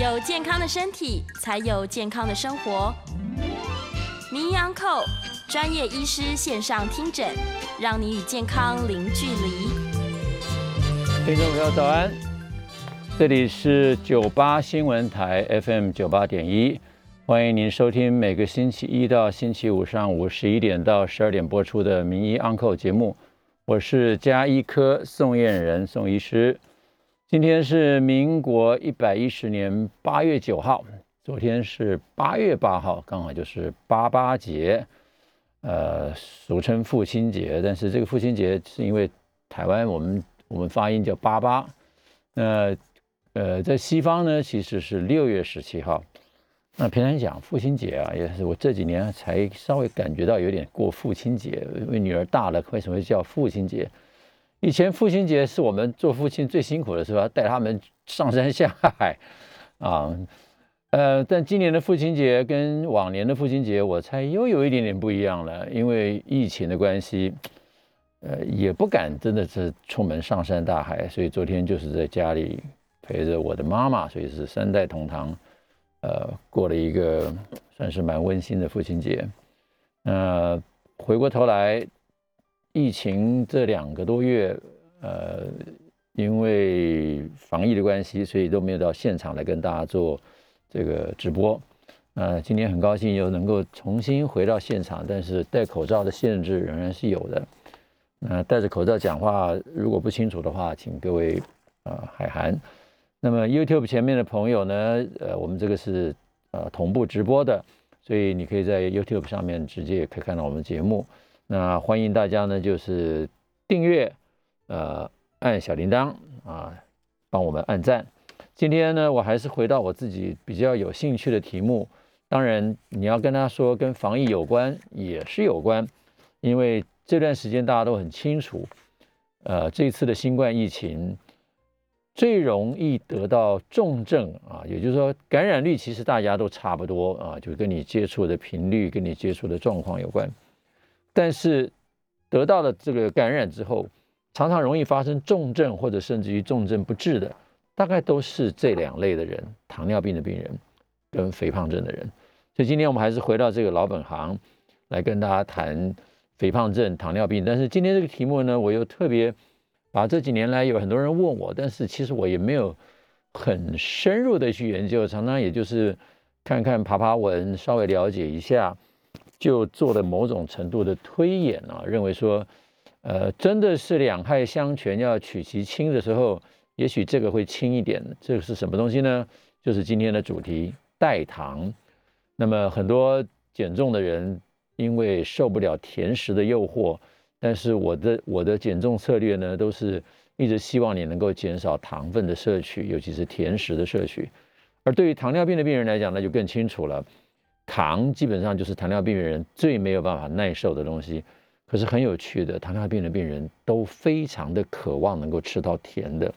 有健康的身体，才有健康的生活。名医安扣专业医师线上听诊，让你与健康零距离。听众朋友早安，这里是九八新闻台 FM 九八点一，欢迎您收听每个星期一到星期五上午十一点到十二点播出的名医安扣节目。我是加医科宋燕人宋医师。今天是民国一百一十年八月九号，昨天是八月八号，刚好就是八八节，呃，俗称父亲节。但是这个父亲节是因为台湾我们我们发音叫八八，那呃，在西方呢其实是六月十七号。那平常讲父亲节啊，也是我这几年才稍微感觉到有点过父亲节，因为女儿大了，为什么叫父亲节？以前父亲节是我们做父亲最辛苦的时候，带他们上山下海啊，呃，但今年的父亲节跟往年的父亲节，我猜又有一点点不一样了，因为疫情的关系，呃，也不敢真的是出门上山大海，所以昨天就是在家里陪着我的妈妈，所以是三代同堂，呃，过了一个算是蛮温馨的父亲节。那回过头来。疫情这两个多月，呃，因为防疫的关系，所以都没有到现场来跟大家做这个直播。呃，今天很高兴又能够重新回到现场，但是戴口罩的限制仍然是有的。那戴着口罩讲话，如果不清楚的话，请各位啊海涵。那么 YouTube 前面的朋友呢，呃，我们这个是呃同步直播的，所以你可以在 YouTube 上面直接也可以看到我们节目。那欢迎大家呢，就是订阅，呃，按小铃铛啊，帮我们按赞。今天呢，我还是回到我自己比较有兴趣的题目。当然，你要跟他说跟防疫有关，也是有关，因为这段时间大家都很清楚，呃，这次的新冠疫情最容易得到重症啊，也就是说感染率其实大家都差不多啊，就跟你接触的频率、跟你接触的状况有关。但是得到了这个感染之后，常常容易发生重症或者甚至于重症不治的，大概都是这两类的人：糖尿病的病人跟肥胖症的人。所以今天我们还是回到这个老本行来跟大家谈肥胖症、糖尿病。但是今天这个题目呢，我又特别把这几年来有很多人问我，但是其实我也没有很深入的去研究，常常也就是看看爬爬文，稍微了解一下。就做了某种程度的推演啊，认为说，呃，真的是两害相权要取其轻的时候，也许这个会轻一点。这个是什么东西呢？就是今天的主题代糖。那么很多减重的人因为受不了甜食的诱惑，但是我的我的减重策略呢，都是一直希望你能够减少糖分的摄取，尤其是甜食的摄取。而对于糖尿病的病人来讲，那就更清楚了。糖基本上就是糖尿病病人最没有办法耐受的东西，可是很有趣的，糖尿病的病人都非常的渴望能够吃到甜的，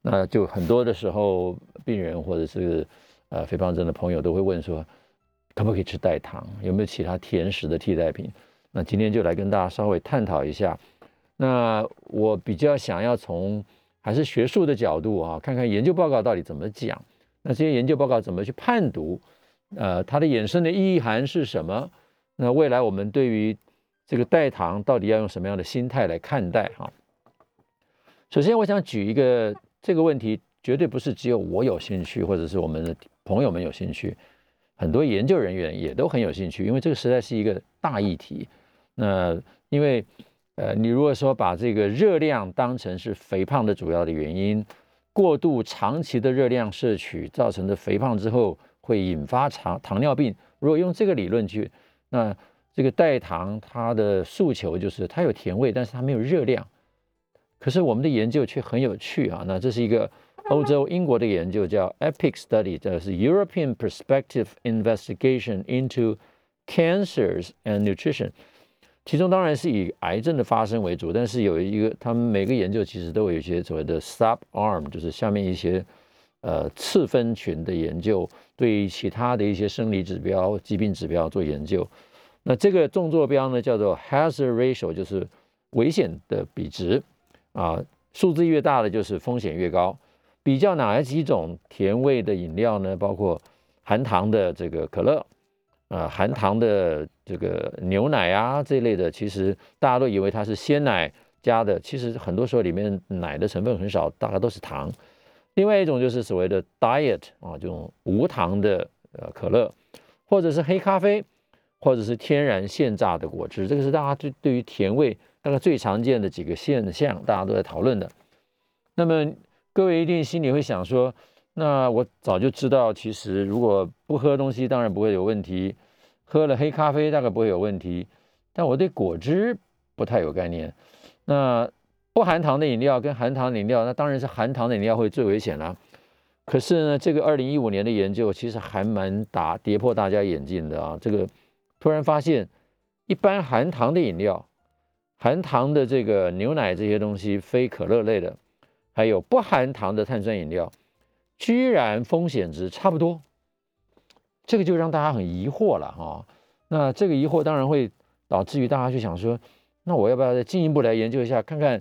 那就很多的时候，病人或者是呃肥胖症的朋友都会问说，可不可以吃代糖？有没有其他甜食的替代品？那今天就来跟大家稍微探讨一下。那我比较想要从还是学术的角度啊，看看研究报告到底怎么讲，那这些研究报告怎么去判读？呃，它的衍生的意义涵是什么？那未来我们对于这个代糖到底要用什么样的心态来看待？哈，首先我想举一个这个问题，绝对不是只有我有兴趣，或者是我们的朋友们有兴趣，很多研究人员也都很有兴趣，因为这个实在是一个大议题。那因为呃，你如果说把这个热量当成是肥胖的主要的原因，过度长期的热量摄取造成的肥胖之后。会引发糖糖尿病。如果用这个理论去，那这个代糖它的诉求就是它有甜味，但是它没有热量。可是我们的研究却很有趣啊！那这是一个欧洲英国的研究，叫 EPIC Study，这是 European Perspective Investigation into Cancers and Nutrition。其中当然是以癌症的发生为主，但是有一个他们每个研究其实都有一些所谓的 sub arm，就是下面一些。呃，次分群的研究对于其他的一些生理指标、疾病指标做研究。那这个纵坐标呢，叫做 hazard ratio，就是危险的比值啊，数字越大的就是风险越高。比较哪几种甜味的饮料呢？包括含糖的这个可乐，啊，含糖的这个牛奶啊这类的，其实大家都以为它是鲜奶加的，其实很多时候里面奶的成分很少，大概都是糖。另外一种就是所谓的 diet 啊，这种无糖的呃可乐，或者是黑咖啡，或者是天然现榨的果汁，这个是大家对对于甜味大概最常见的几个现象，大家都在讨论的。那么各位一定心里会想说，那我早就知道，其实如果不喝东西，当然不会有问题；喝了黑咖啡大概不会有问题，但我对果汁不太有概念。那不含糖的饮料跟含糖饮料，那当然是含糖的饮料会最危险啦。可是呢，这个二零一五年的研究其实还蛮打跌破大家眼镜的啊。这个突然发现，一般含糖的饮料、含糖的这个牛奶这些东西，非可乐类的，还有不含糖的碳酸饮料，居然风险值差不多。这个就让大家很疑惑了哈。那这个疑惑当然会导致于大家去想说，那我要不要再进一步来研究一下，看看？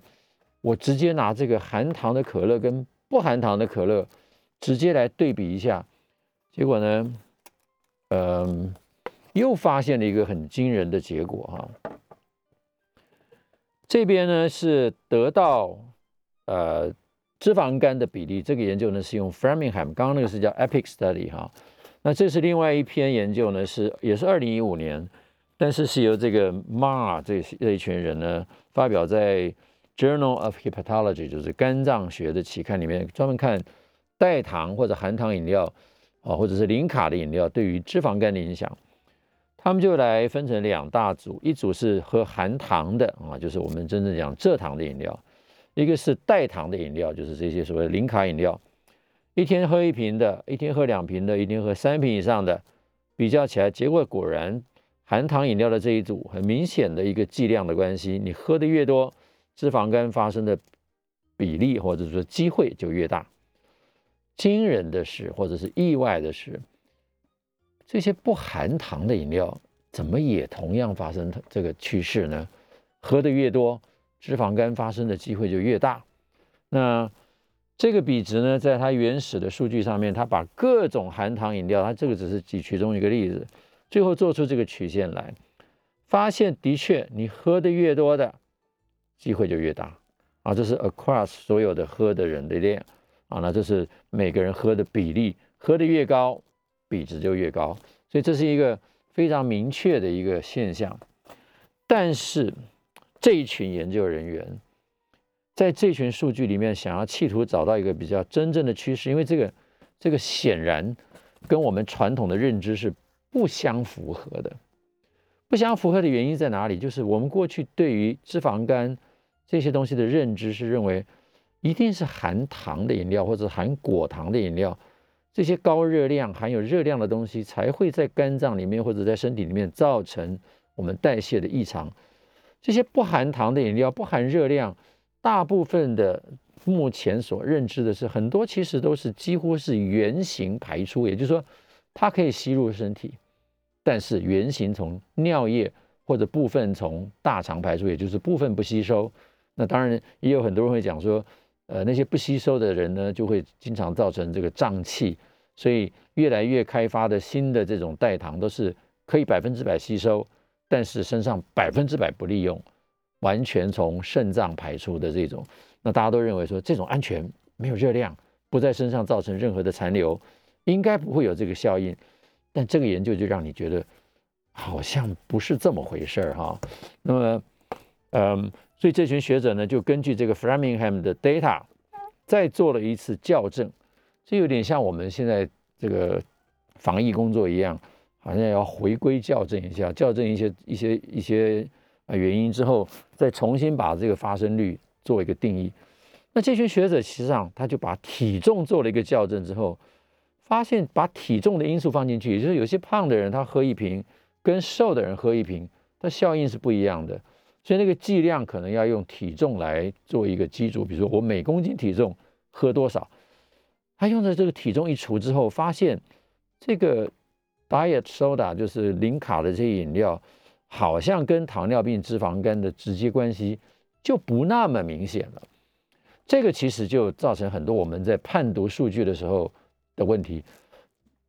我直接拿这个含糖的可乐跟不含糖的可乐直接来对比一下，结果呢，嗯，又发现了一个很惊人的结果哈。这边呢是得到呃脂肪肝的比例，这个研究呢是用 Framingham，刚刚那个是叫 Epic Study 哈。那这是另外一篇研究呢，是也是二零一五年，但是是由这个 Ma 这这一群人呢发表在。Journal of Hepatology 就是肝脏学的期刊里面专门看代糖或者含糖饮料啊，或者是零卡的饮料对于脂肪肝的影响。他们就来分成两大组，一组是喝含糖的啊，就是我们真正讲蔗糖的饮料；一个是代糖的饮料，就是这些所谓零卡饮料。一天喝一瓶的，一天喝两瓶的，一天喝三瓶以上的，比较起来，结果果然含糖饮料的这一组很明显的一个剂量的关系，你喝的越多。脂肪肝发生的比例或者说机会就越大。惊人的是，或者是意外的是，这些不含糖的饮料怎么也同样发生这个趋势呢？喝的越多，脂肪肝发生的机会就越大。那这个比值呢，在它原始的数据上面，它把各种含糖饮料，它这个只是举其中一个例子，最后做出这个曲线来，发现的确，你喝的越多的。机会就越大啊！这是 across 所有的喝的人的量啊，那这是每个人喝的比例，喝的越高，比值就越高，所以这是一个非常明确的一个现象。但是这一群研究人员在这群数据里面，想要企图找到一个比较真正的趋势，因为这个这个显然跟我们传统的认知是不相符合的。不相符合的原因在哪里？就是我们过去对于脂肪肝。这些东西的认知是认为，一定是含糖的饮料或者含果糖的饮料，这些高热量、含有热量的东西才会在肝脏里面或者在身体里面造成我们代谢的异常。这些不含糖的饮料、不含热量，大部分的目前所认知的是很多其实都是几乎是原形排出，也就是说它可以吸入身体，但是原形从尿液或者部分从大肠排出，也就是部分不吸收。那当然也有很多人会讲说，呃，那些不吸收的人呢，就会经常造成这个胀气。所以越来越开发的新的这种代糖都是可以百分之百吸收，但是身上百分之百不利用，完全从肾脏排出的这种。那大家都认为说这种安全，没有热量，不在身上造成任何的残留，应该不会有这个效应。但这个研究就让你觉得好像不是这么回事儿哈。那么，嗯。所以这群学者呢，就根据这个 Framingham 的 data，再做了一次校正，这有点像我们现在这个防疫工作一样，好像要回归校正一下，校正一些一些一些啊原因之后，再重新把这个发生率做一个定义。那这群学者实际上他就把体重做了一个校正之后，发现把体重的因素放进去，也就是有些胖的人他喝一瓶，跟瘦的人喝一瓶，它效应是不一样的。所以那个剂量可能要用体重来做一个基础，比如说我每公斤体重喝多少，他用的这个体重一除之后，发现这个 diet soda 就是零卡的这些饮料，好像跟糖尿病、脂肪肝的直接关系就不那么明显了。这个其实就造成很多我们在判读数据的时候的问题。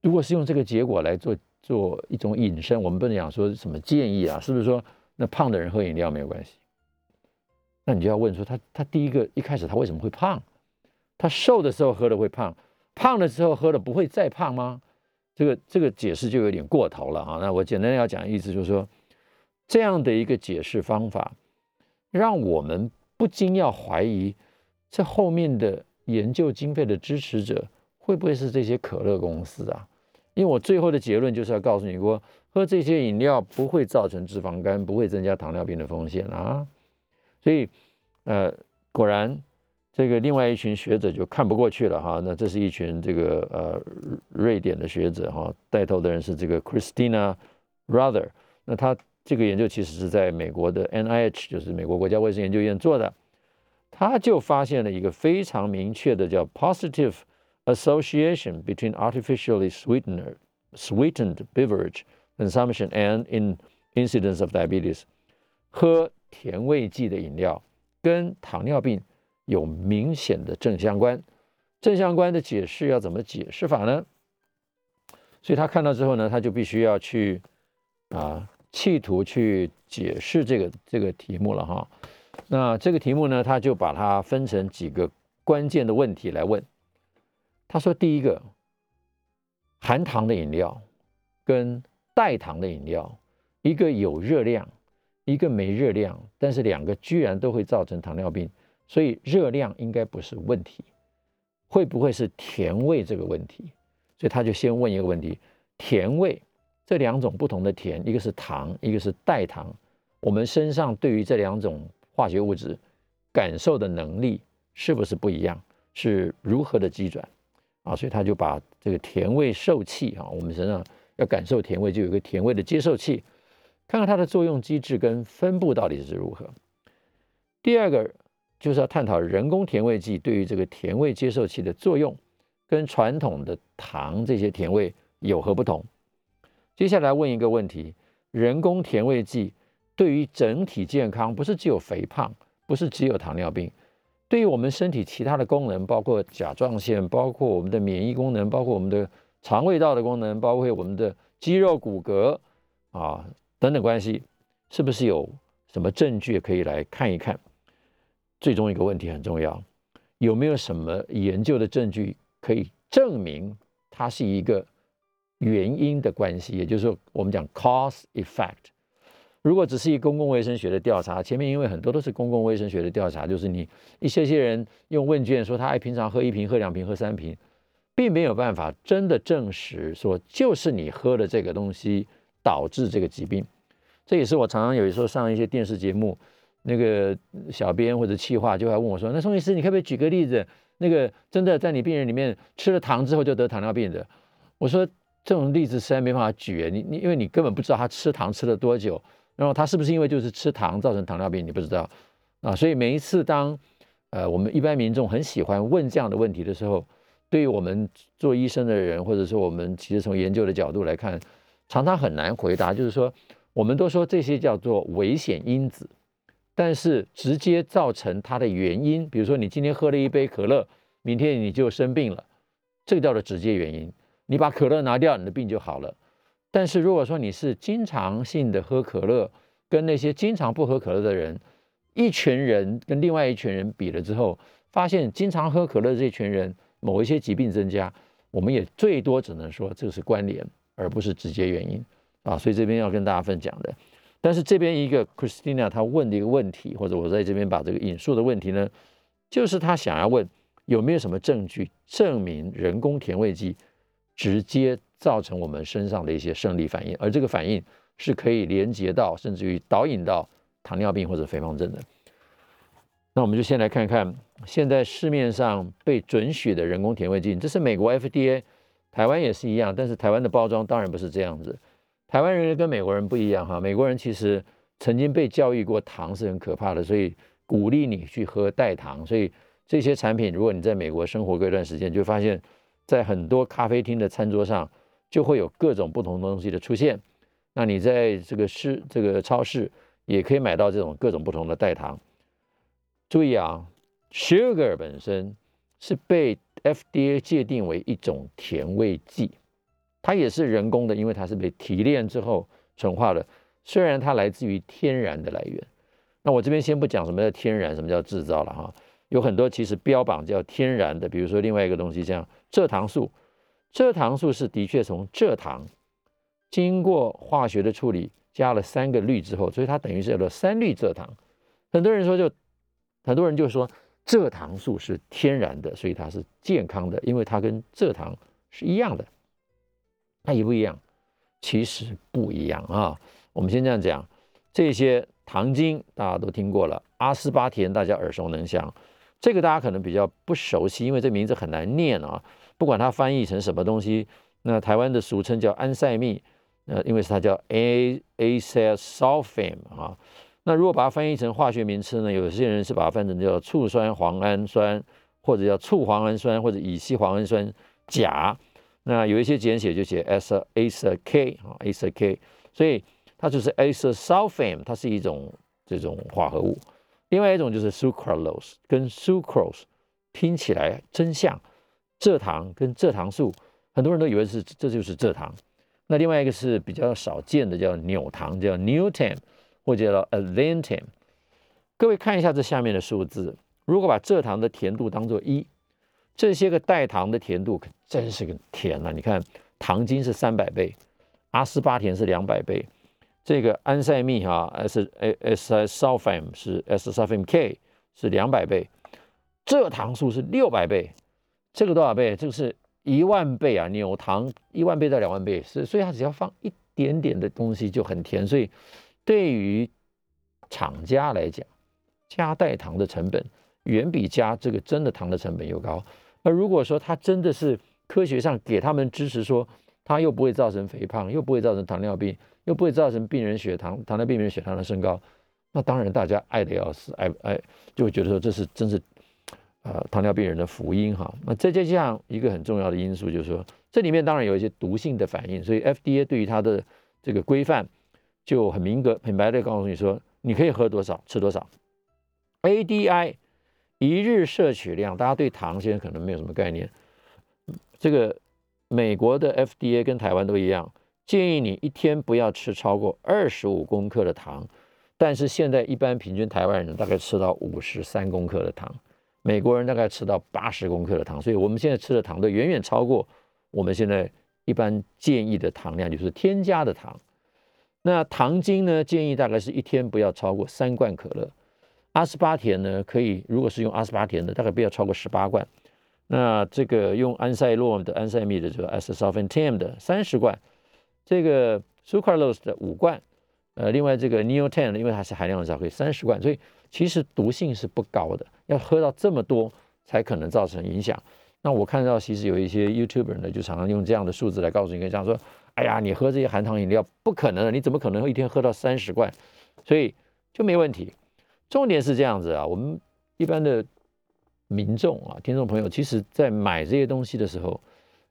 如果是用这个结果来做做一种引申，我们不能讲说什么建议啊，是不是说那胖的人喝饮料没有关系？那你就要问说他他第一个一开始他为什么会胖？他瘦的时候喝了会胖，胖的时候喝了不会再胖吗？这个这个解释就有点过头了啊。那我简单要讲的意思就是说，这样的一个解释方法，让我们不禁要怀疑，这后面的研究经费的支持者会不会是这些可乐公司啊？因为我最后的结论就是要告诉你说，喝这些饮料不会造成脂肪肝，不会增加糖尿病的风险啊。所以，呃，果然，这个另外一群学者就看不过去了哈。那这是一群这个呃瑞典的学者哈，带头的人是这个 Christina Rother。那他这个研究其实是在美国的 NIH，就是美国国家卫生研究院做的。他就发现了一个非常明确的叫 positive association between artificially sweetened sweetened beverage consumption and in incidence of diabetes。喝甜味剂的饮料跟糖尿病有明显的正相关，正相关的解释要怎么解释法呢？所以他看到之后呢，他就必须要去啊，企图去解释这个这个题目了哈。那这个题目呢，他就把它分成几个关键的问题来问。他说，第一个，含糖的饮料跟代糖的饮料，一个有热量。一个没热量，但是两个居然都会造成糖尿病，所以热量应该不是问题，会不会是甜味这个问题？所以他就先问一个问题：甜味这两种不同的甜，一个是糖，一个是代糖，我们身上对于这两种化学物质感受的能力是不是不一样？是如何的机转啊？所以他就把这个甜味受器啊，我们身上要感受甜味，就有个甜味的接受器。看看它的作用机制跟分布到底是如何。第二个就是要探讨人工甜味剂对于这个甜味接受器的作用，跟传统的糖这些甜味有何不同。接下来问一个问题：人工甜味剂对于整体健康，不是只有肥胖，不是只有糖尿病，对于我们身体其他的功能，包括甲状腺，包括我们的免疫功能，包括我们的肠胃道的功能，包括我们的肌肉骨骼啊。等等关系，是不是有什么证据可以来看一看？最终一个问题很重要，有没有什么研究的证据可以证明它是一个原因的关系？也就是说，我们讲 cause effect。如果只是一公共卫生学的调查，前面因为很多都是公共卫生学的调查，就是你一些些人用问卷说他爱平常喝一瓶、喝两瓶、喝三瓶，并没有办法真的证实说就是你喝的这个东西。导致这个疾病，这也是我常常有时候上一些电视节目，那个小编或者企划就会问我说：“那宋医师，你可不可以举个例子？那个真的在你病人里面吃了糖之后就得糖尿病的？”我说：“这种例子实在没办法举，你你因为你根本不知道他吃糖吃了多久，然后他是不是因为就是吃糖造成糖尿病，你不知道啊。所以每一次当呃我们一般民众很喜欢问这样的问题的时候，对于我们做医生的人，或者说我们其实从研究的角度来看。”常常很难回答，就是说，我们都说这些叫做危险因子，但是直接造成它的原因，比如说你今天喝了一杯可乐，明天你就生病了，这个叫做直接原因。你把可乐拿掉，你的病就好了。但是如果说你是经常性的喝可乐，跟那些经常不喝可乐的人，一群人跟另外一群人比了之后，发现经常喝可乐这群人某一些疾病增加，我们也最多只能说这是关联。而不是直接原因啊，所以这边要跟大家分享的。但是这边一个 Christina 她问的一个问题，或者我在这边把这个引述的问题呢，就是她想要问有没有什么证据证明人工甜味剂直接造成我们身上的一些生理反应，而这个反应是可以连接到甚至于导引到糖尿病或者肥胖症的。那我们就先来看看现在市面上被准许的人工甜味剂，这是美国 FDA。台湾也是一样，但是台湾的包装当然不是这样子。台湾人跟美国人不一样哈，美国人其实曾经被教育过糖是很可怕的，所以鼓励你去喝代糖。所以这些产品，如果你在美国生活过一段时间，就发现，在很多咖啡厅的餐桌上就会有各种不同东西的出现。那你在这个市这个超市也可以买到这种各种不同的代糖。注意啊，sugar 本身是被 FDA 界定为一种甜味剂，它也是人工的，因为它是被提炼之后纯化的。虽然它来自于天然的来源，那我这边先不讲什么叫天然，什么叫制造了哈。有很多其实标榜叫天然的，比如说另外一个东西，像蔗糖素，蔗糖素是的确从蔗糖经过化学的处理，加了三个氯之后，所以它等于是叫做三氯蔗糖。很多人说就，很多人就说蔗糖素是天然的，所以它是健康的，因为它跟蔗糖是一样的。那一不一样？其实不一样啊。我们先这样讲，这些糖精大家都听过了，阿斯巴甜大家耳熟能详，这个大家可能比较不熟悉，因为这名字很难念啊。不管它翻译成什么东西，那台湾的俗称叫安赛蜜，呃，因为是它叫 A A C S sulfame 啊。那如果把它翻译成化学名称呢，有些人是把它翻成叫醋酸磺氨酸，或者叫醋磺氨酸，或者乙烯磺氨酸钾。那有一些简写就写 S A C K 啊，A C K，所以。它就是 acesulfame，它是一种这种化合物。另外一种就是 sucralose，跟 sucrose 听起来真像，蔗糖跟蔗糖素，很多人都以为是这就是蔗糖。那另外一个是比较少见的，叫纽糖，叫 n e w t a m e 或者叫 Alantam。各位看一下这下面的数字，如果把蔗糖的甜度当做一，这些个代糖的甜度可真是个甜啊！你看，糖精是三百倍，阿斯巴甜是两百倍。这个安赛蜜哈，S A S S u l f a m 是 S s u l f a m K 是两百倍，蔗糖素是六百倍，这个多少倍？这个是一万倍啊！纽糖一万倍到两万倍，是所以它只要放一点点的东西就很甜。所以对于厂家来讲，加代糖的成本远比加这个真的糖的成本又高。而如果说它真的是科学上给他们支持，说它又不会造成肥胖，又不会造成糖尿病。又不会造成病人血糖、糖尿病病人血糖的升高，那当然大家爱的要死，爱爱就会觉得说这是真是，呃，糖尿病人的福音哈。那再加上一个很重要的因素，就是说这里面当然有一些毒性的反应，所以 FDA 对于它的这个规范就很明格、很白的告诉你说，你可以喝多少、吃多少。ADI 一日摄取量，大家对糖现在可能没有什么概念，这个美国的 FDA 跟台湾都一样。建议你一天不要吃超过二十五公克的糖，但是现在一般平均台湾人大概吃到五十三公克的糖，美国人大概吃到八十公克的糖，所以我们现在吃的糖都远远超过我们现在一般建议的糖量，就是添加的糖。那糖精呢，建议大概是一天不要超过三罐可乐。阿斯巴甜呢，可以如果是用阿斯巴甜的，大概不要超过十八罐。那这个用安赛洛的安赛蜜的，就 s s o l f a n t a m 的三十罐。这个 sucralose 的五罐，呃，另外这个 neo ten 因为它是含量少，可以三十罐，所以其实毒性是不高的，要喝到这么多才可能造成影响。那我看到其实有一些 YouTuber 呢，就常常用这样的数字来告诉你，这样说，哎呀，你喝这些含糖饮料不可能的，你怎么可能一天喝到三十罐？所以就没问题。重点是这样子啊，我们一般的民众啊，听众朋友，其实在买这些东西的时候。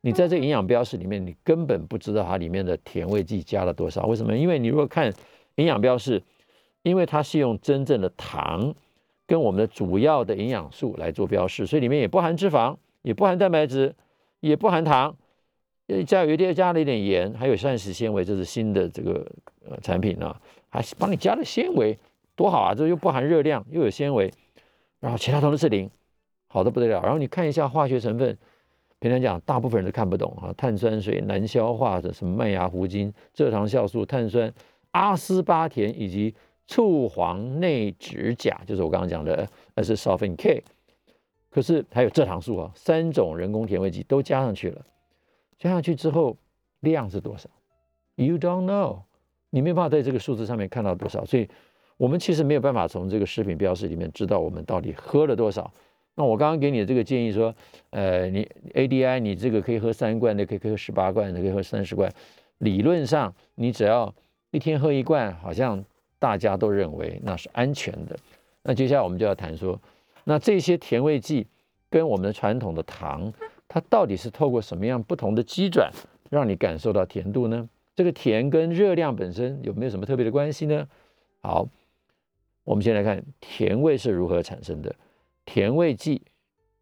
你在这营养标识里面，你根本不知道它里面的甜味剂加了多少。为什么？因为你如果看营养标示，因为它是用真正的糖跟我们的主要的营养素来做标示，所以里面也不含脂肪，也不含蛋白质，也不含糖，加有一点加了一点盐，还有膳食纤维，这是新的这个呃产品啊，还帮你加了纤维，多好啊！这又不含热量，又有纤维，然后其他都是零，好的不得了。然后你看一下化学成分。平常讲，大部分人都看不懂啊。碳酸水难消化的什么麦芽糊精、蔗糖酵素、碳酸、阿斯巴甜以及醋黄内酯钾，就是我刚刚讲的 s s u l f a n K。可是还有蔗糖素啊，三种人工甜味剂都加上去了。加上去之后量是多少？You don't know，你没办法在这个数字上面看到多少，所以我们其实没有办法从这个食品标识里面知道我们到底喝了多少。那我刚刚给你的这个建议说，呃，你 ADI 你这个可以喝三罐的，可以喝十八罐的，可以喝三十罐。理论上你只要一天喝一罐，好像大家都认为那是安全的。那接下来我们就要谈说，那这些甜味剂跟我们的传统的糖，它到底是透过什么样不同的机转，让你感受到甜度呢？这个甜跟热量本身有没有什么特别的关系呢？好，我们先来看甜味是如何产生的。甜味剂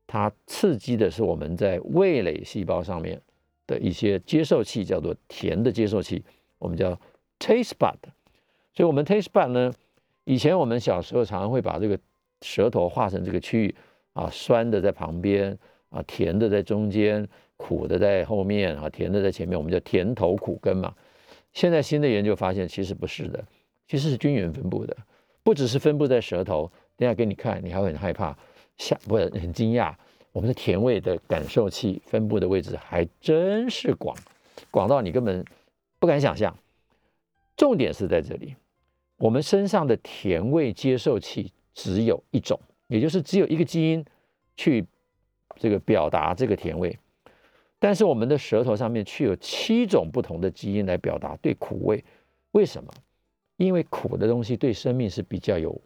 它刺激的是我们在味蕾细胞上面的一些接受器，叫做甜的接受器，我们叫 taste bud。所以，我们 taste bud 呢，以前我们小时候常常会把这个舌头画成这个区域啊，酸的在旁边啊，甜的在中间，苦的在后面啊，甜的在前面，我们叫甜头苦根嘛。现在新的研究发现，其实不是的，其实是均匀分布的，不只是分布在舌头。等下给你看，你还会很害怕，吓不很惊讶。我们的甜味的感受器分布的位置还真是广，广到你根本不敢想象。重点是在这里，我们身上的甜味接受器只有一种，也就是只有一个基因去这个表达这个甜味。但是我们的舌头上面却有七种不同的基因来表达对苦味。为什么？因为苦的东西对生命是比较有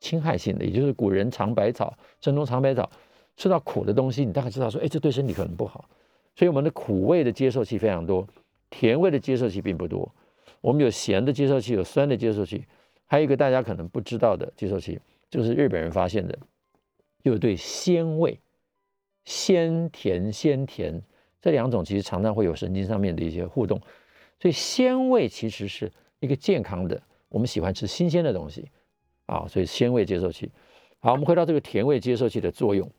侵害性的，也就是古人尝百草，正宗尝百草。吃到苦的东西，你大概知道说，哎，这对身体可能不好。所以我们的苦味的接受器非常多，甜味的接受器并不多。我们有咸的接受器，有酸的接受器，还有一个大家可能不知道的接受器，就是日本人发现的，就是对鲜味，鲜甜鲜甜这两种其实常常会有神经上面的一些互动。所以鲜味其实是一个健康的，我们喜欢吃新鲜的东西啊，所以鲜味接受器。好，我们回到这个甜味接受器的作用。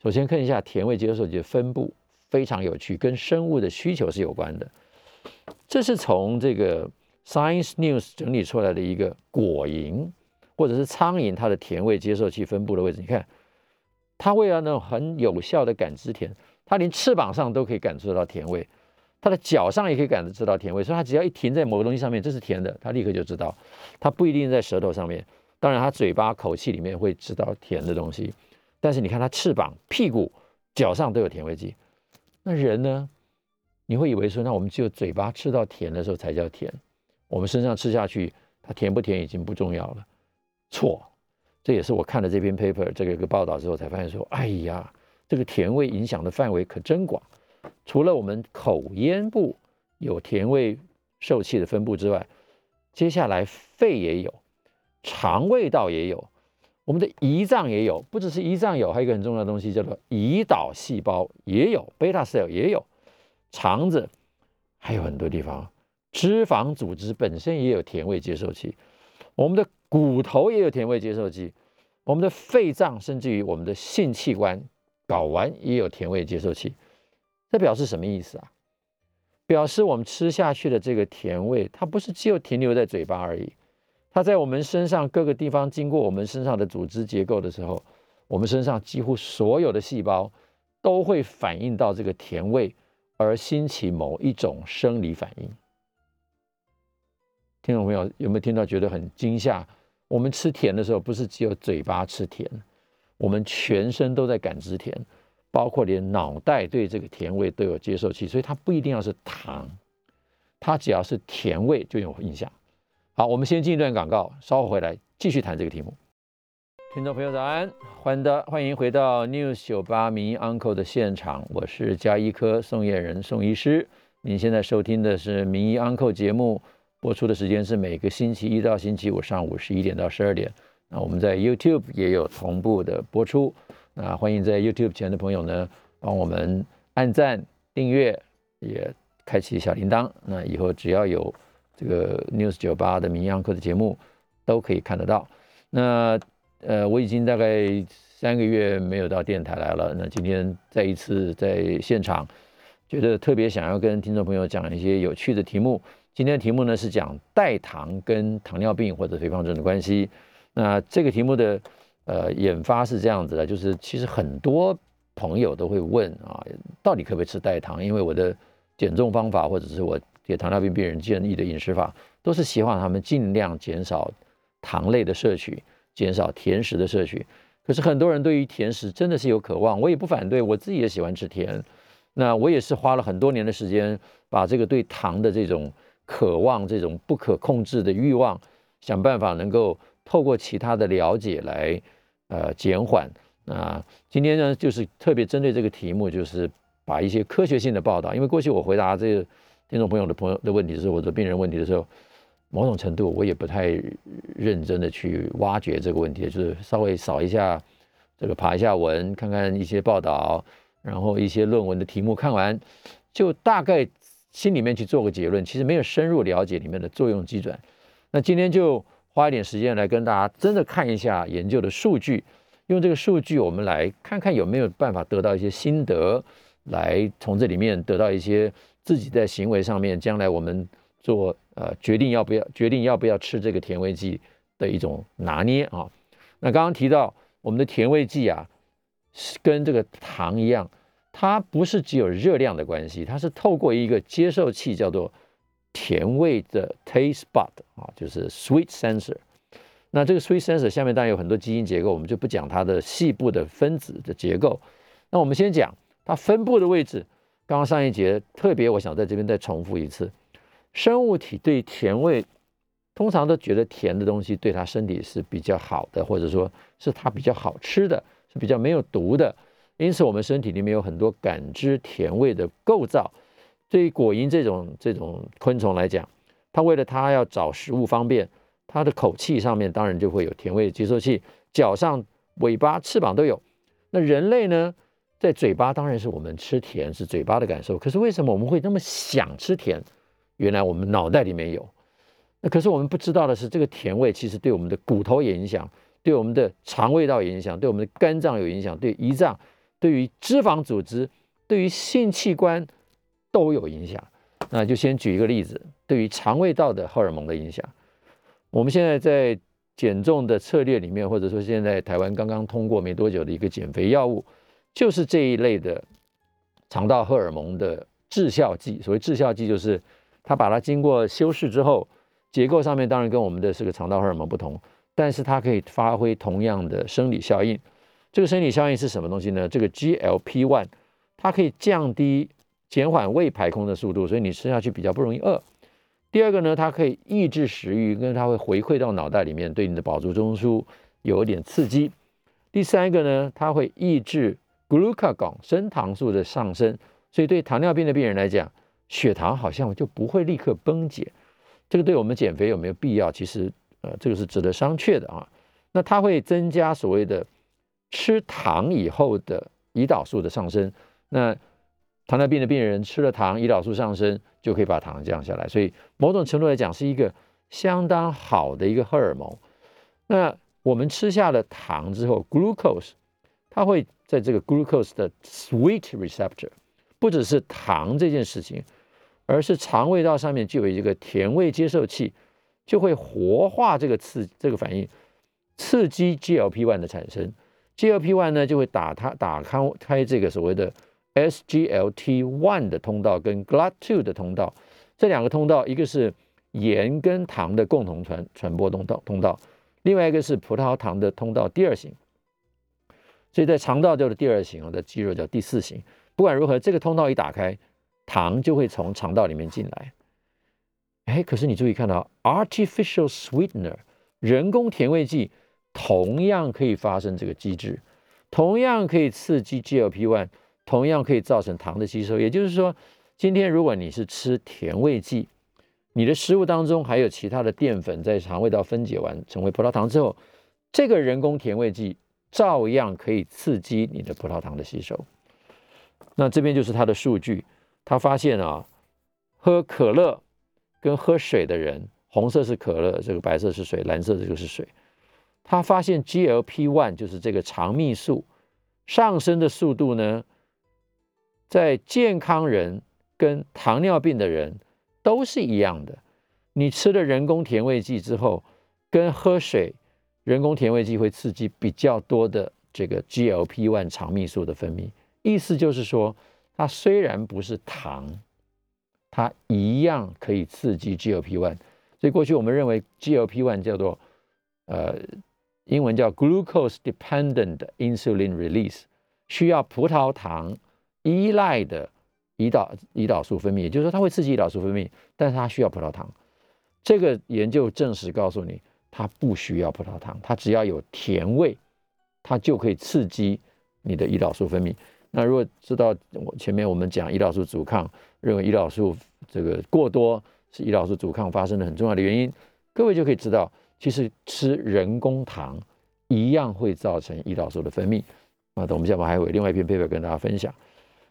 首先看一下甜味接受器的分布，非常有趣，跟生物的需求是有关的。这是从这个 Science News 整理出来的一个果蝇或者是苍蝇它的甜味接受器分布的位置。你看，它为了那种很有效的感知甜，它连翅膀上都可以感受到甜味，它的脚上也可以感知到甜味，所以它只要一停在某个东西上面，这是甜的，它立刻就知道。它不一定在舌头上面，当然它嘴巴口气里面会知道甜的东西。但是你看它翅膀、屁股、脚上都有甜味剂，那人呢？你会以为说，那我们只有嘴巴吃到甜的时候才叫甜，我们身上吃下去，它甜不甜已经不重要了。错，这也是我看了这篇 paper 这个一个报道之后才发现说，哎呀，这个甜味影响的范围可真广。除了我们口咽部有甜味受器的分布之外，接下来肺也有，肠胃道也有。我们的胰脏也有，不只是胰脏有，还有一个很重要的东西叫做胰岛细胞也有，beta cell 也有，肠子还有很多地方，脂肪组织本身也有甜味接受器，我们的骨头也有甜味接受器，我们的肺脏甚至于我们的性器官睾丸也有甜味接受器，这表示什么意思啊？表示我们吃下去的这个甜味，它不是只有停留在嘴巴而已。它在我们身上各个地方经过我们身上的组织结构的时候，我们身上几乎所有的细胞都会反映到这个甜味，而兴起某一种生理反应。听众朋友有没有听到？觉得很惊吓？我们吃甜的时候，不是只有嘴巴吃甜，我们全身都在感知甜，包括连脑袋对这个甜味都有接受器，所以它不一定要是糖，它只要是甜味就有印象。好，我们先进一段广告，稍后回来继续谈这个题目。听众朋友早安，欢迎欢迎回到 News 九八名医 Uncle 的现场，我是加医科宋叶仁宋医师。您现在收听的是名医 Uncle 节目，播出的时间是每个星期一到星期五上午十一点到十二点。那我们在 YouTube 也有同步的播出，那欢迎在 YouTube 前的朋友呢，帮我们按赞、订阅，也开启小铃铛。那以后只要有这个 News 九八的民谣课的节目都可以看得到。那呃，我已经大概三个月没有到电台来了。那今天再一次在现场，觉得特别想要跟听众朋友讲一些有趣的题目。今天的题目呢是讲代糖跟糖尿病或者肥胖症的关系。那这个题目的呃研发是这样子的，就是其实很多朋友都会问啊，到底可不可以吃代糖？因为我的减重方法或者是我。给糖尿病病人建议的饮食法，都是希望他们尽量减少糖类的摄取，减少甜食的摄取。可是很多人对于甜食真的是有渴望，我也不反对，我自己也喜欢吃甜。那我也是花了很多年的时间，把这个对糖的这种渴望、这种不可控制的欲望，想办法能够透过其他的了解来呃减缓。那今天呢，就是特别针对这个题目，就是把一些科学性的报道，因为过去我回答这个。听众朋友的朋友的问题是，或者病人问题的时候，某种程度我也不太认真的去挖掘这个问题，就是稍微扫一下这个爬一下文，看看一些报道，然后一些论文的题目看完，就大概心里面去做个结论，其实没有深入了解里面的作用机转。那今天就花一点时间来跟大家真的看一下研究的数据，用这个数据我们来看看有没有办法得到一些心得，来从这里面得到一些自己在行为上面将来我们做呃决定要不要决定要不要吃这个甜味剂的一种拿捏啊。那刚刚提到我们的甜味剂啊，是跟这个糖一样，它不是只有热量的关系，它是透过一个接受器叫做甜味的 taste bud 啊，就是 sweet sensor。那这个 sweet sensor 下面当然有很多基因结构，我们就不讲它的细部的分子的结构。那我们先讲它分布的位置。刚刚上一节特别，我想在这边再重复一次，生物体对甜味。通常都觉得甜的东西对它身体是比较好的，或者说是它比较好吃的，是比较没有毒的。因此，我们身体里面有很多感知甜味的构造。对于果蝇这种这种昆虫来讲，它为了它要找食物方便，它的口气上面当然就会有甜味接收器，脚上、尾巴、翅膀都有。那人类呢，在嘴巴当然是我们吃甜是嘴巴的感受，可是为什么我们会那么想吃甜？原来我们脑袋里面有。那可是我们不知道的是，这个甜味其实对我们的骨头也影响，对我们的肠胃道有影响，对我们的肝脏有影响，对胰脏、对于脂肪组织、对于性器官都有影响。那就先举一个例子，对于肠胃道的荷尔蒙的影响，我们现在在减重的策略里面，或者说现在台湾刚刚通过没多久的一个减肥药物，就是这一类的肠道荷尔蒙的致效剂。所谓致效剂，就是它把它经过修饰之后。结构上面当然跟我们的这个肠道荷尔蒙不同，但是它可以发挥同样的生理效应。这个生理效应是什么东西呢？这个 GLP-1，它可以降低、减缓胃排空的速度，所以你吃下去比较不容易饿。第二个呢，它可以抑制食欲，因为它会回馈到脑袋里面，对你的饱足中枢有一点刺激。第三个呢，它会抑制 glucagon 升糖素的上升，所以对糖尿病的病人来讲，血糖好像就不会立刻崩解。这个对我们减肥有没有必要？其实，呃，这个是值得商榷的啊。那它会增加所谓的吃糖以后的胰岛素的上升。那糖尿病的病人吃了糖，胰岛素上升，就可以把糖降下来。所以，某种程度来讲，是一个相当好的一个荷尔蒙。那我们吃下了糖之后，glucose，它会在这个 glucose 的 sweet receptor，不只是糖这件事情。而是肠胃道上面就有一个甜味接受器，就会活化这个刺这个反应，刺激 GLP-1 的产生。GLP-1 呢就会打它打开开这个所谓的 SGLT1 的通道跟 GLUT2 的通道，这两个通道一个是盐跟糖的共同传传播通道通道，另外一个是葡萄糖的通道第二型。所以在肠道叫做第二型，我的肌肉叫第四型。不管如何，这个通道一打开。糖就会从肠道里面进来，哎，可是你注意看到，artificial sweetener 人工甜味剂同样可以发生这个机制，同样可以刺激 GLP-1，同样可以造成糖的吸收。也就是说，今天如果你是吃甜味剂，你的食物当中还有其他的淀粉在肠胃道分解完成为葡萄糖之后，这个人工甜味剂照样可以刺激你的葡萄糖的吸收。那这边就是它的数据。他发现啊，喝可乐跟喝水的人，红色是可乐，这个白色是水，蓝色这个是水。他发现 GLP-1 就是这个肠泌素上升的速度呢，在健康人跟糖尿病的人都是一样的。你吃了人工甜味剂之后，跟喝水，人工甜味剂会刺激比较多的这个 GLP-1 肠泌素的分泌，意思就是说。它虽然不是糖，它一样可以刺激 GLP-1。所以过去我们认为 GLP-1 叫做呃，英文叫 glucose dependent insulin release，需要葡萄糖依赖的胰岛胰岛素分泌，也就是说它会刺激胰岛素分泌，但是它需要葡萄糖。这个研究证实告诉你，它不需要葡萄糖，它只要有甜味，它就可以刺激你的胰岛素分泌。那如果知道我前面我们讲胰岛素阻抗，认为胰岛素这个过多是胰岛素阻抗发生的很重要的原因，各位就可以知道，其实吃人工糖一样会造成胰岛素的分泌。啊，等我们下面还有另外一篇 paper 跟大家分享。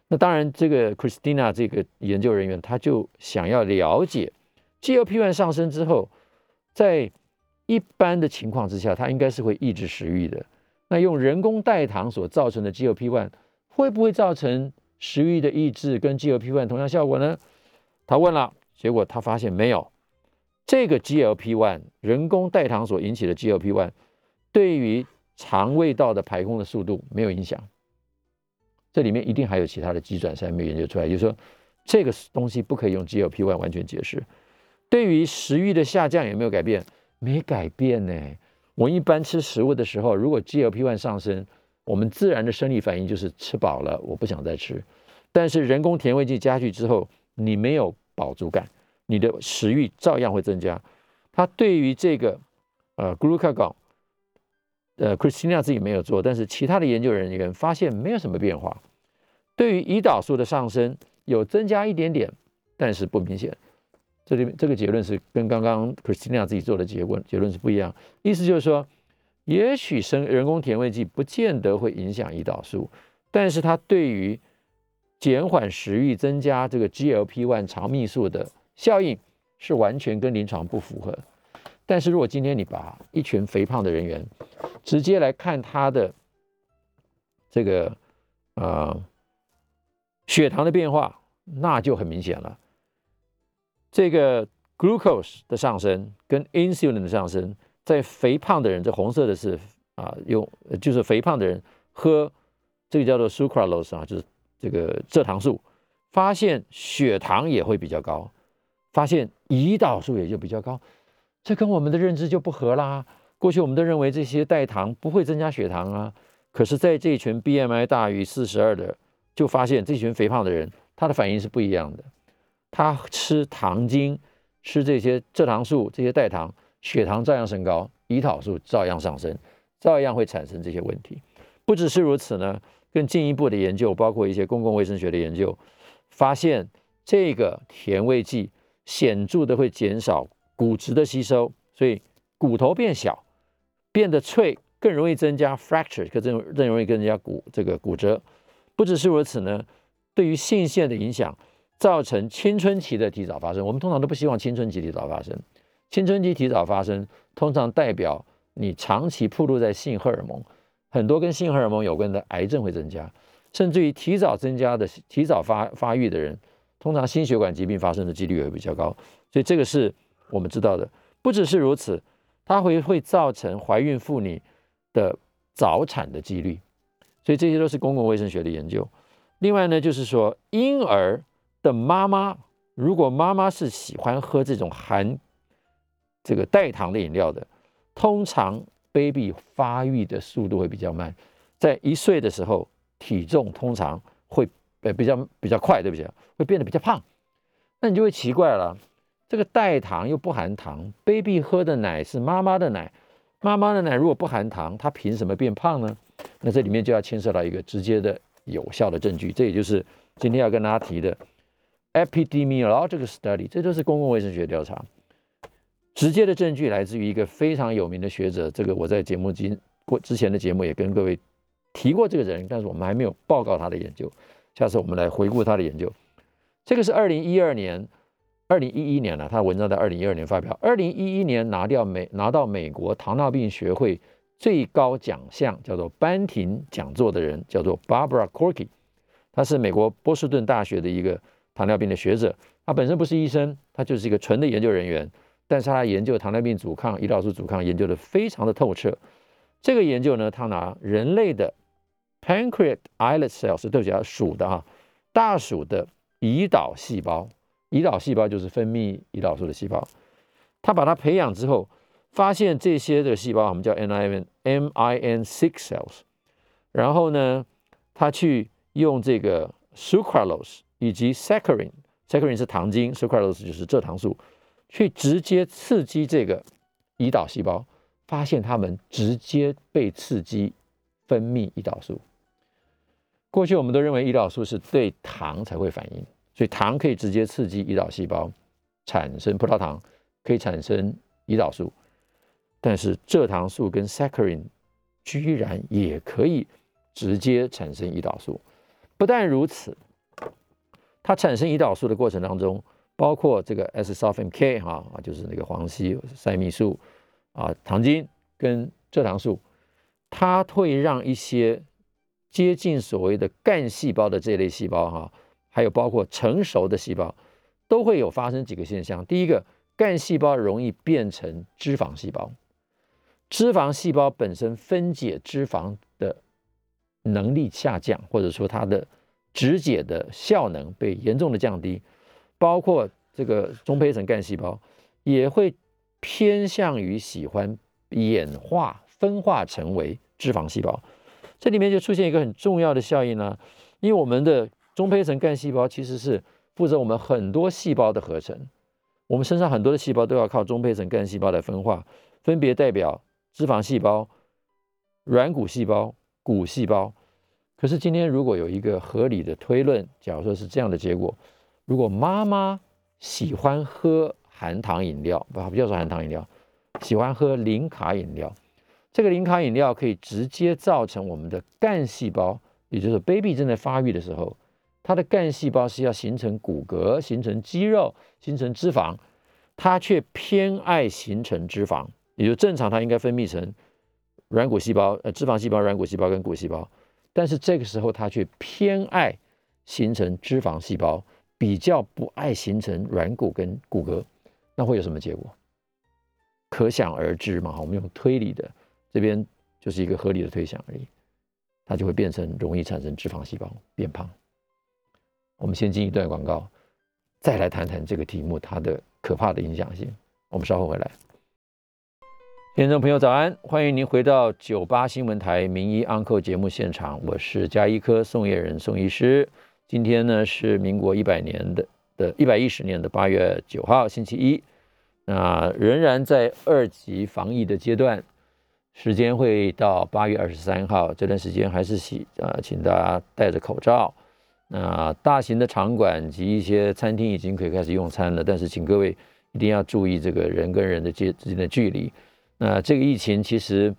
那当然，这个 Christina 这个研究人员他就想要了解 GLP-1 上升之后，在一般的情况之下，它应该是会抑制食欲的。那用人工代糖所造成的 GLP-1 会不会造成食欲的抑制，跟 GLP-1 同样效果呢？他问了，结果他发现没有。这个 GLP-1 人工代糖所引起的 GLP-1 对于肠胃道的排空的速度没有影响。这里面一定还有其他的基转三没研究出来，就是说这个东西不可以用 GLP-1 完全解释。对于食欲的下降有没有改变？没改变呢。我一般吃食物的时候，如果 GLP-1 上升，我们自然的生理反应就是吃饱了，我不想再吃。但是人工甜味剂加剧之后，你没有饱足感。你的食欲照样会增加。他对于这个呃 glucagon，呃 Christina 自己没有做，但是其他的研究人员发现没有什么变化。对于胰岛素的上升有增加一点点，但是不明显。这里这个结论是跟刚刚 Christina 自己做的结论结论是不一样。意思就是说，也许生人工甜味剂不见得会影响胰岛素，但是它对于减缓食欲、增加这个 GLP-1 肠泌素的效应是完全跟临床不符合，但是如果今天你把一群肥胖的人员直接来看他的这个呃血糖的变化，那就很明显了。这个 glucose 的上升跟 insulin 的上升，在肥胖的人，这红色的是啊用就是肥胖的人喝这个叫做 sucralose 啊，就是这个蔗糖素，发现血糖也会比较高。发现胰岛素也就比较高，这跟我们的认知就不合啦。过去我们都认为这些代糖不会增加血糖啊，可是在这一群 BMI 大于四十二的，就发现这群肥胖的人，他的反应是不一样的。他吃糖精，吃这些蔗糖素、这些代糖，血糖照样升高，胰岛素照样上升，照样会产生这些问题。不只是如此呢，更进一步的研究，包括一些公共卫生学的研究，发现这个甜味剂。显著的会减少骨质的吸收，所以骨头变小，变得脆，更容易增加 fracture，更更容易跟人家骨这个骨折。不只是如此呢，对于性腺的影响，造成青春期的提早发生。我们通常都不希望青春期提早发生，青春期提早发生，通常代表你长期暴露在性荷尔蒙，很多跟性荷尔蒙有关的癌症会增加，甚至于提早增加的提早发发育的人。通常心血管疾病发生的几率也会比较高，所以这个是我们知道的。不只是如此，它会会造成怀孕妇女的早产的几率，所以这些都是公共卫生学的研究。另外呢，就是说婴儿的妈妈，如果妈妈是喜欢喝这种含这个代糖的饮料的，通常 baby 发育的速度会比较慢，在一岁的时候，体重通常会。呃，比较比较快，对不对？会变得比较胖，那你就会奇怪了。这个代糖又不含糖，baby 喝的奶是妈妈的奶，妈妈的奶如果不含糖，它凭什么变胖呢？那这里面就要牵涉到一个直接的有效的证据，这也就是今天要跟大家提的 epidemiological study，这都是公共卫生学调查。直接的证据来自于一个非常有名的学者，这个我在节目今过之前的节目也跟各位提过这个人，但是我们还没有报告他的研究。下次我们来回顾他的研究。这个是二零一二年、二零一一年了，他的文章在二零一二年发表。二零一一年拿掉美拿到美国糖尿病学会最高奖项，叫做班廷讲座的人，叫做 Barbara Corky。他是美国波士顿大学的一个糖尿病的学者。他本身不是医生，他就是一个纯的研究人员。但是他研究糖尿病阻抗、胰岛素阻抗研究的非常的透彻。这个研究呢，他拿人类的。Pancreatic islet cells 是对不起啊，鼠的哈，大鼠的胰岛细胞，胰岛细胞就是分泌胰岛素的细胞。他把它培养之后，发现这些的细胞我们叫 NIN MIN six cells。然后呢，他去用这个 sucralose 以及 saccharin，saccharin 是糖精，sucralose 就是蔗糖素，去直接刺激这个胰岛细胞，发现它们直接被刺激分泌胰岛素。过去我们都认为胰岛素是对糖才会反应，所以糖可以直接刺激胰岛细胞产生葡萄糖，可以产生胰岛素。但是蔗糖素跟 saccharin 居然也可以直接产生胰岛素。不但如此，它产生胰岛素的过程当中，包括这个 s s o f m k 哈啊，就是那个黄烯塞蜜素啊，糖精跟蔗糖素，它会让一些接近所谓的干细胞的这类细胞哈，还有包括成熟的细胞，都会有发生几个现象。第一个，干细胞容易变成脂肪细胞，脂肪细胞本身分解脂肪的能力下降，或者说它的脂解的效能被严重的降低，包括这个中胚层干细胞也会偏向于喜欢演化分化成为脂肪细胞，这里面就出现一个很重要的效应呢，因为我们的中胚层干细胞其实是负责我们很多细胞的合成，我们身上很多的细胞都要靠中胚层干细胞来分化，分别代表脂肪细胞、软骨细胞、骨细胞。可是今天如果有一个合理的推论，假如说是这样的结果，如果妈妈喜欢喝含糖饮料，不不要说含糖饮料，喜欢喝零卡饮料，这个零卡饮料可以直接造成我们的干细胞，也就是 baby 正在发育的时候，它的干细胞是要形成骨骼、形成肌肉、形成脂肪，它却偏爱形成脂肪，也就正常它应该分泌成软骨细胞、呃脂肪细胞、软骨细胞跟骨细胞。但是这个时候，它却偏爱形成脂肪细胞，比较不爱形成软骨跟骨骼，那会有什么结果？可想而知嘛。我们用推理的，这边就是一个合理的推想而已，它就会变成容易产生脂肪细胞变胖。我们先进一段广告，再来谈谈这个题目它的可怕的影响性。我们稍后回来。听众朋友，早安！欢迎您回到九八新闻台名医安扣节目现场，我是加医科宋叶仁宋医师。今天呢是民国一百年的的一百一十年的八月九号星期一，那仍然在二级防疫的阶段，时间会到八月二十三号。这段时间还是喜呃，请大家戴着口罩。那大型的场馆及一些餐厅已经可以开始用餐了，但是请各位一定要注意这个人跟人的接之间的距离。那这个疫情其实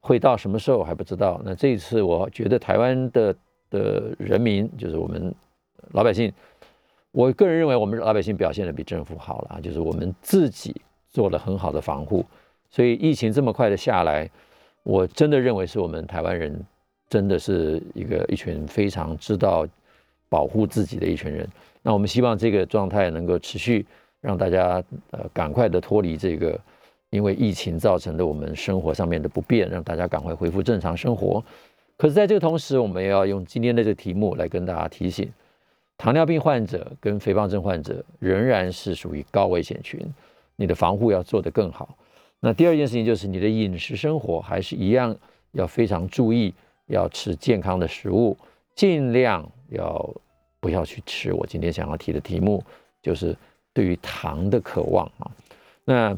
会到什么时候还不知道。那这一次，我觉得台湾的的人民，就是我们老百姓，我个人认为我们老百姓表现的比政府好了啊，就是我们自己做了很好的防护，所以疫情这么快的下来，我真的认为是我们台湾人真的是一个一群非常知道保护自己的一群人。那我们希望这个状态能够持续，让大家呃赶快的脱离这个。因为疫情造成的我们生活上面的不便，让大家赶快恢复正常生活。可是，在这个同时，我们也要用今天的这个题目来跟大家提醒：糖尿病患者跟肥胖症患者仍然是属于高危险群，你的防护要做得更好。那第二件事情就是你的饮食生活还是一样要非常注意，要吃健康的食物，尽量要不要去吃我今天想要提的题目，就是对于糖的渴望啊。那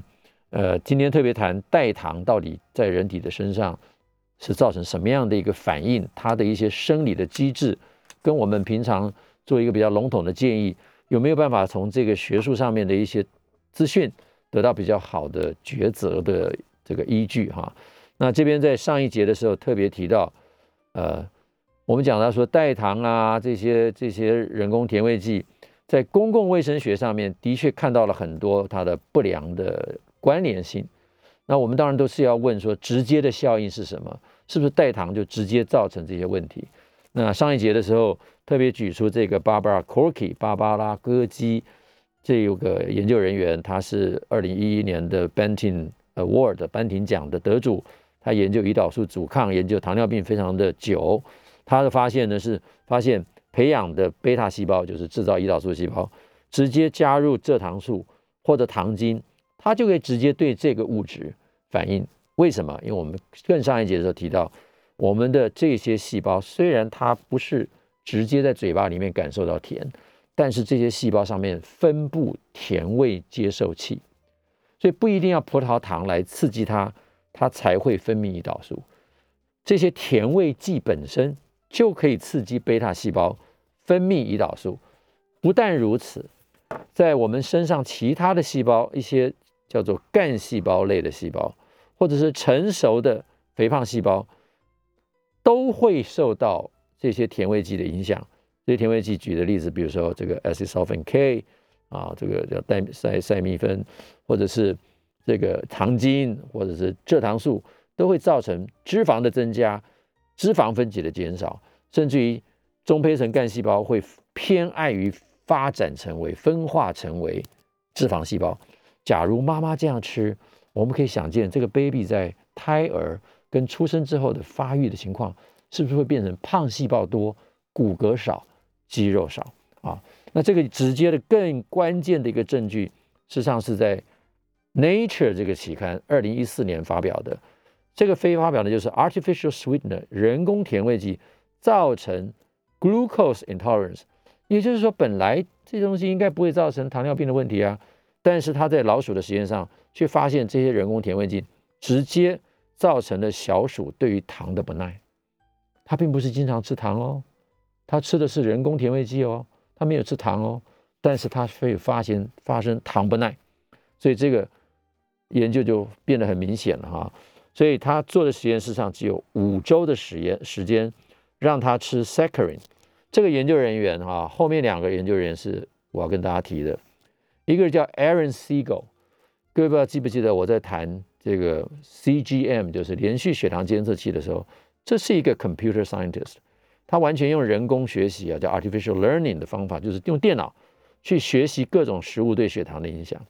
呃，今天特别谈代糖到底在人体的身上是造成什么样的一个反应？它的一些生理的机制，跟我们平常做一个比较笼统的建议，有没有办法从这个学术上面的一些资讯得到比较好的抉择的这个依据？哈，那这边在上一节的时候特别提到，呃，我们讲到说代糖啊这些这些人工甜味剂，在公共卫生学上面的确看到了很多它的不良的。关联性，那我们当然都是要问说，直接的效应是什么？是不是代糖就直接造成这些问题？那上一节的时候特别举出这个 Barbara Corky 芭芭拉歌姬，这有个研究人员，他是二零一一年的 Banting Award 班廷奖的得主，他研究胰岛素阻抗，研究糖尿病非常的久。他的发现呢是发现培养的贝塔细胞，就是制造胰岛素细胞，直接加入蔗糖素或者糖精。它就可以直接对这个物质反应，为什么？因为我们更上一节的时候提到，我们的这些细胞虽然它不是直接在嘴巴里面感受到甜，但是这些细胞上面分布甜味接受器，所以不一定要葡萄糖来刺激它，它才会分泌胰岛素。这些甜味剂本身就可以刺激贝塔细胞分泌胰岛素。不但如此，在我们身上其他的细胞一些。叫做干细胞类的细胞，或者是成熟的肥胖细胞，都会受到这些甜味剂的影响。这些甜味剂举的例子，比如说这个 acetylsulfan K 啊，这个叫代塞塞蜜酚，或者是这个糖精，或者是蔗糖素，都会造成脂肪的增加，脂肪分解的减少，甚至于中胚层干细胞会偏爱于发展成为分化成为脂肪细胞。假如妈妈这样吃，我们可以想见这个 baby 在胎儿跟出生之后的发育的情况，是不是会变成胖细胞多、骨骼少、肌肉少啊？那这个直接的更关键的一个证据，事实上是在《Nature》这个期刊二零一四年发表的。这个非发表的就是 artificial sweetener 人工甜味剂造成 glucose intolerance，也就是说，本来这些东西应该不会造成糖尿病的问题啊。但是他在老鼠的实验上却发现，这些人工甜味剂直接造成了小鼠对于糖的不耐。它并不是经常吃糖哦，他吃的是人工甜味剂哦，他没有吃糖哦，但是他会发现发生糖不耐，所以这个研究就变得很明显了哈。所以他做的实验室上只有五周的实验时间，让他吃 saccharin。这个研究人员哈，后面两个研究人员是我要跟大家提的。一个叫 Aaron Siegel，各位不知道记不记得我在谈这个 CGM，就是连续血糖监测器的时候，这是一个 computer scientist，他完全用人工学习啊，叫 artificial learning 的方法，就是用电脑去学习各种食物对血糖的影响。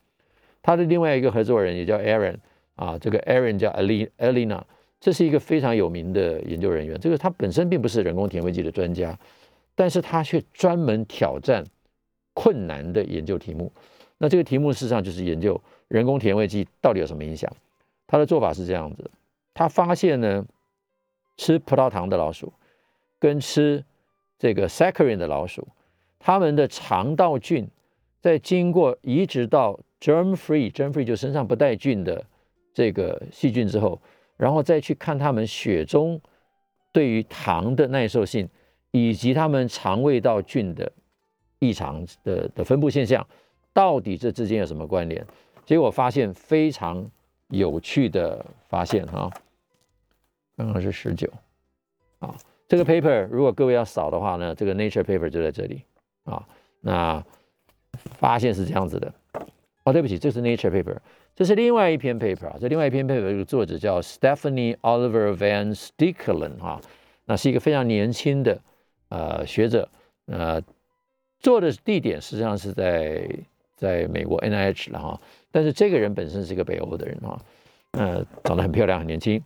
他的另外一个合作人也叫 Aaron 啊，这个 Aaron 叫 Alina，这是一个非常有名的研究人员。这个他本身并不是人工甜味剂的专家，但是他却专门挑战困难的研究题目。那这个题目事实上就是研究人工甜味剂到底有什么影响。他的做法是这样子：他发现呢，吃葡萄糖的老鼠跟吃这个 saccharine 的老鼠，它们的肠道菌在经过移植到 germ-free（germ-free 就身上不带菌的这个细菌之后），然后再去看它们血中对于糖的耐受性，以及它们肠胃道菌的异常的的分布现象。到底这之间有什么关联？结果发现非常有趣的发现哈，刚刚是十九啊。这个 paper 如果各位要扫的话呢，这个 Nature paper 就在这里啊。那发现是这样子的哦，对不起，这是 Nature paper，这是另外一篇 paper 啊。这另外一篇 paper 这个作者叫 Stephanie Oliver Van s t i c k e l e n 啊，那是一个非常年轻的呃学者，呃，做的地点实际上是在。在美国 N I H 了哈，但是这个人本身是一个北欧的人哈，呃，长得很漂亮，很年轻。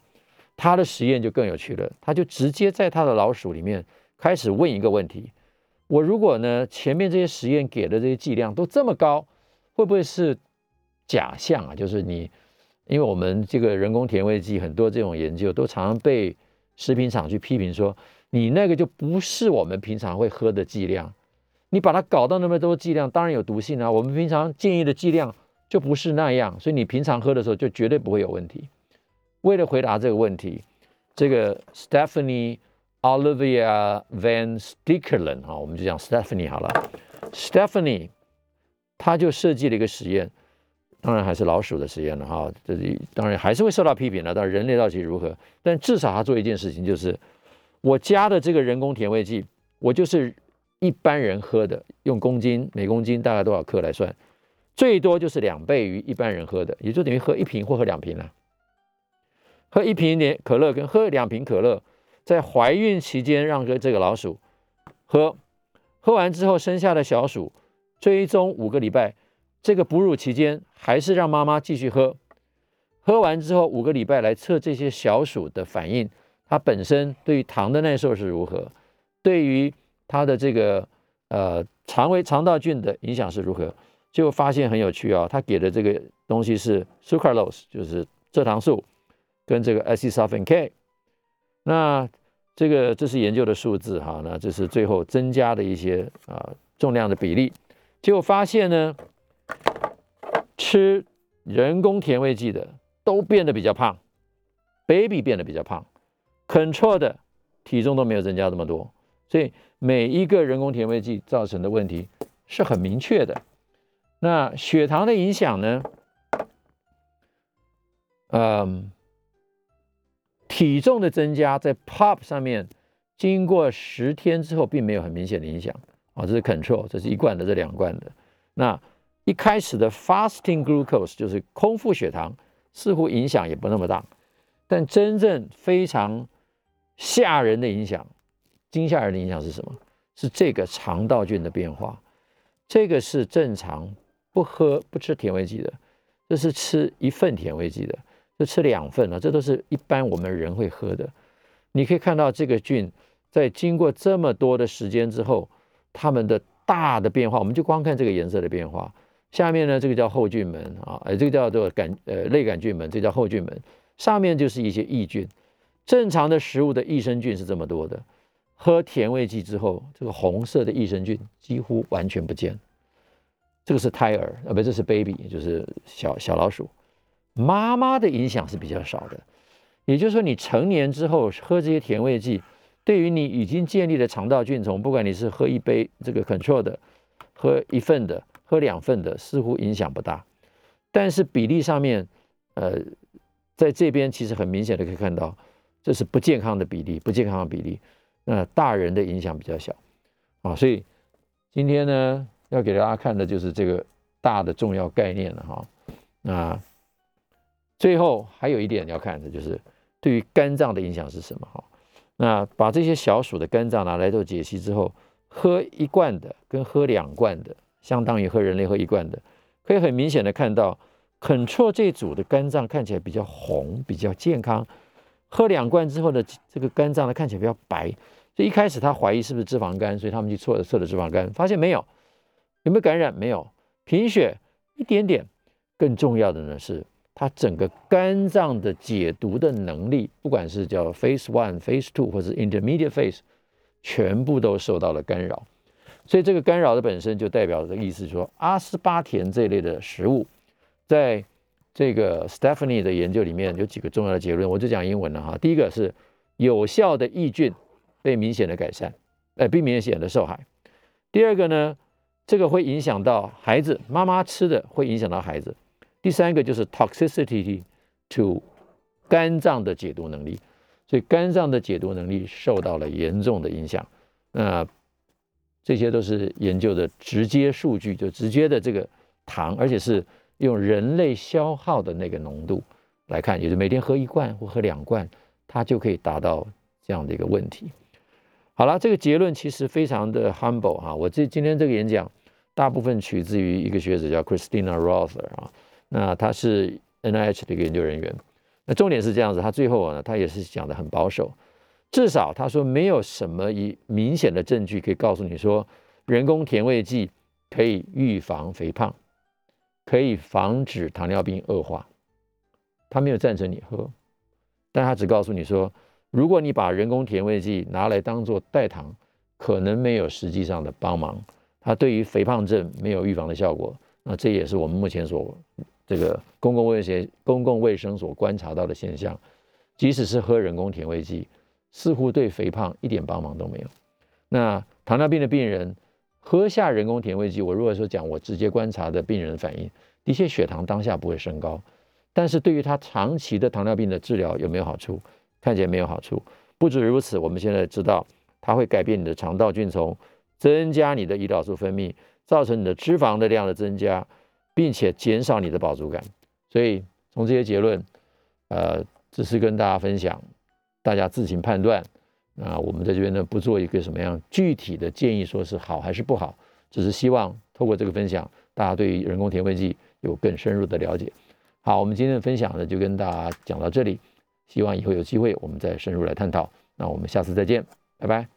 他的实验就更有趣了，他就直接在他的老鼠里面开始问一个问题：我如果呢前面这些实验给的这些剂量都这么高，会不会是假象啊？就是你，因为我们这个人工甜味剂很多这种研究都常常被食品厂去批评说，你那个就不是我们平常会喝的剂量。你把它搞到那么多剂量，当然有毒性啊。我们平常建议的剂量就不是那样，所以你平常喝的时候就绝对不会有问题。为了回答这个问题，这个 Stephanie Olivia Van Stikkerlen 哈，我们就讲 Stephanie 好了。Stephanie 他就设计了一个实验，当然还是老鼠的实验了哈。这里当然还是会受到批评的，但人类到底如何？但至少他做一件事情，就是我加的这个人工甜味剂，我就是。一般人喝的，用公斤每公斤大概多少克来算，最多就是两倍于一般人喝的，也就等于喝一瓶或喝两瓶了。喝一瓶点可乐跟喝两瓶可乐，在怀孕期间让个这个老鼠喝，喝完之后生下的小鼠追踪五个礼拜，这个哺乳期间还是让妈妈继续喝，喝完之后五个礼拜来测这些小鼠的反应，它本身对于糖的耐受是如何，对于。它的这个呃肠胃肠道菌的影响是如何？就发现很有趣啊！他给的这个东西是 sucralose，就是蔗糖素，跟这个 acetylsulfan K。那这个这是研究的数字哈，那这是最后增加的一些啊重量的比例。结果发现呢，吃人工甜味剂的都变得比较胖，baby 变得比较胖，control 的体重都没有增加这么多，所以。每一个人工甜味剂造成的问题是很明确的。那血糖的影响呢？嗯，体重的增加在 POP 上面，经过十天之后，并没有很明显的影响啊。这是 control，这是一罐的，这两罐的。那一开始的 fasting glucose 就是空腹血糖，似乎影响也不那么大。但真正非常吓人的影响，惊吓人的影响是什么？是这个肠道菌的变化。这个是正常不喝不吃甜味剂的，这是吃一份甜味剂的，就吃两份了，这都是一般我们人会喝的。你可以看到这个菌在经过这么多的时间之后，它们的大的变化，我们就光看这个颜色的变化。下面呢，这个叫后菌门啊，呃，这个叫做杆呃类杆菌门，这叫后菌门。上面就是一些益菌，正常的食物的益生菌是这么多的。喝甜味剂之后，这个红色的益生菌几乎完全不见。这个是胎儿啊，不，这是 baby，就是小小老鼠。妈妈的影响是比较少的。也就是说，你成年之后喝这些甜味剂，对于你已经建立的肠道菌丛，不管你是喝一杯这个 control 的，喝一份的，喝两份的，似乎影响不大。但是比例上面，呃。在这边其实很明显的可以看到，这是不健康的比例，不健康的比例。那大人的影响比较小啊，所以今天呢要给大家看的就是这个大的重要概念了哈。那最后还有一点要看的就是对于肝脏的影响是什么哈。那把这些小鼠的肝脏拿来做解析之后，喝一罐的跟喝两罐的，相当于喝人类喝一罐的，可以很明显的看到。Control 这组的肝脏看起来比较红，比较健康。喝两罐之后的这个肝脏呢，看起来比较白。所以一开始他怀疑是不是脂肪肝，所以他们去测测了脂肪肝，发现没有。有没有感染？没有。贫血一点点。更重要的呢是，它整个肝脏的解毒的能力，不管是叫 Phase One、Phase Two 或者 Intermediate Phase，全部都受到了干扰。所以这个干扰的本身就代表的意思说，阿斯巴甜这类的食物。在这个 Stephanie 的研究里面有几个重要的结论，我就讲英文了哈。第一个是有效的抑菌被明显的改善，呃，并明显的受害。第二个呢，这个会影响到孩子，妈妈吃的会影响到孩子。第三个就是 toxicity to 肝脏的解毒能力，所以肝脏的解毒能力受到了严重的影响。那这些都是研究的直接数据，就直接的这个糖，而且是。用人类消耗的那个浓度来看，也就每天喝一罐或喝两罐，它就可以达到这样的一个问题。好了，这个结论其实非常的 humble 哈。我这今天这个演讲大部分取自于一个学者叫 Christina Rother 啊，那他是 NIH 的一个研究人员。那重点是这样子，他最后呢，他也是讲的很保守，至少他说没有什么一明显的证据可以告诉你说人工甜味剂可以预防肥胖。可以防止糖尿病恶化，他没有赞成你喝，但他只告诉你说，如果你把人工甜味剂拿来当做代糖，可能没有实际上的帮忙，它对于肥胖症没有预防的效果。那这也是我们目前所这个公共卫生公共卫生所观察到的现象。即使是喝人工甜味剂，似乎对肥胖一点帮忙都没有。那糖尿病的病人。喝下人工甜味剂，我如果说讲我直接观察的病人反应，的确血糖当下不会升高，但是对于他长期的糖尿病的治疗有没有好处？看起来没有好处。不止如此，我们现在知道它会改变你的肠道菌丛，增加你的胰岛素分泌，造成你的脂肪的量的增加，并且减少你的饱足感。所以从这些结论，呃，只是跟大家分享，大家自行判断。那我们在这边呢，不做一个什么样具体的建议，说是好还是不好，只是希望透过这个分享，大家对于人工甜味剂有更深入的了解。好，我们今天的分享呢，就跟大家讲到这里，希望以后有机会我们再深入来探讨。那我们下次再见，拜拜。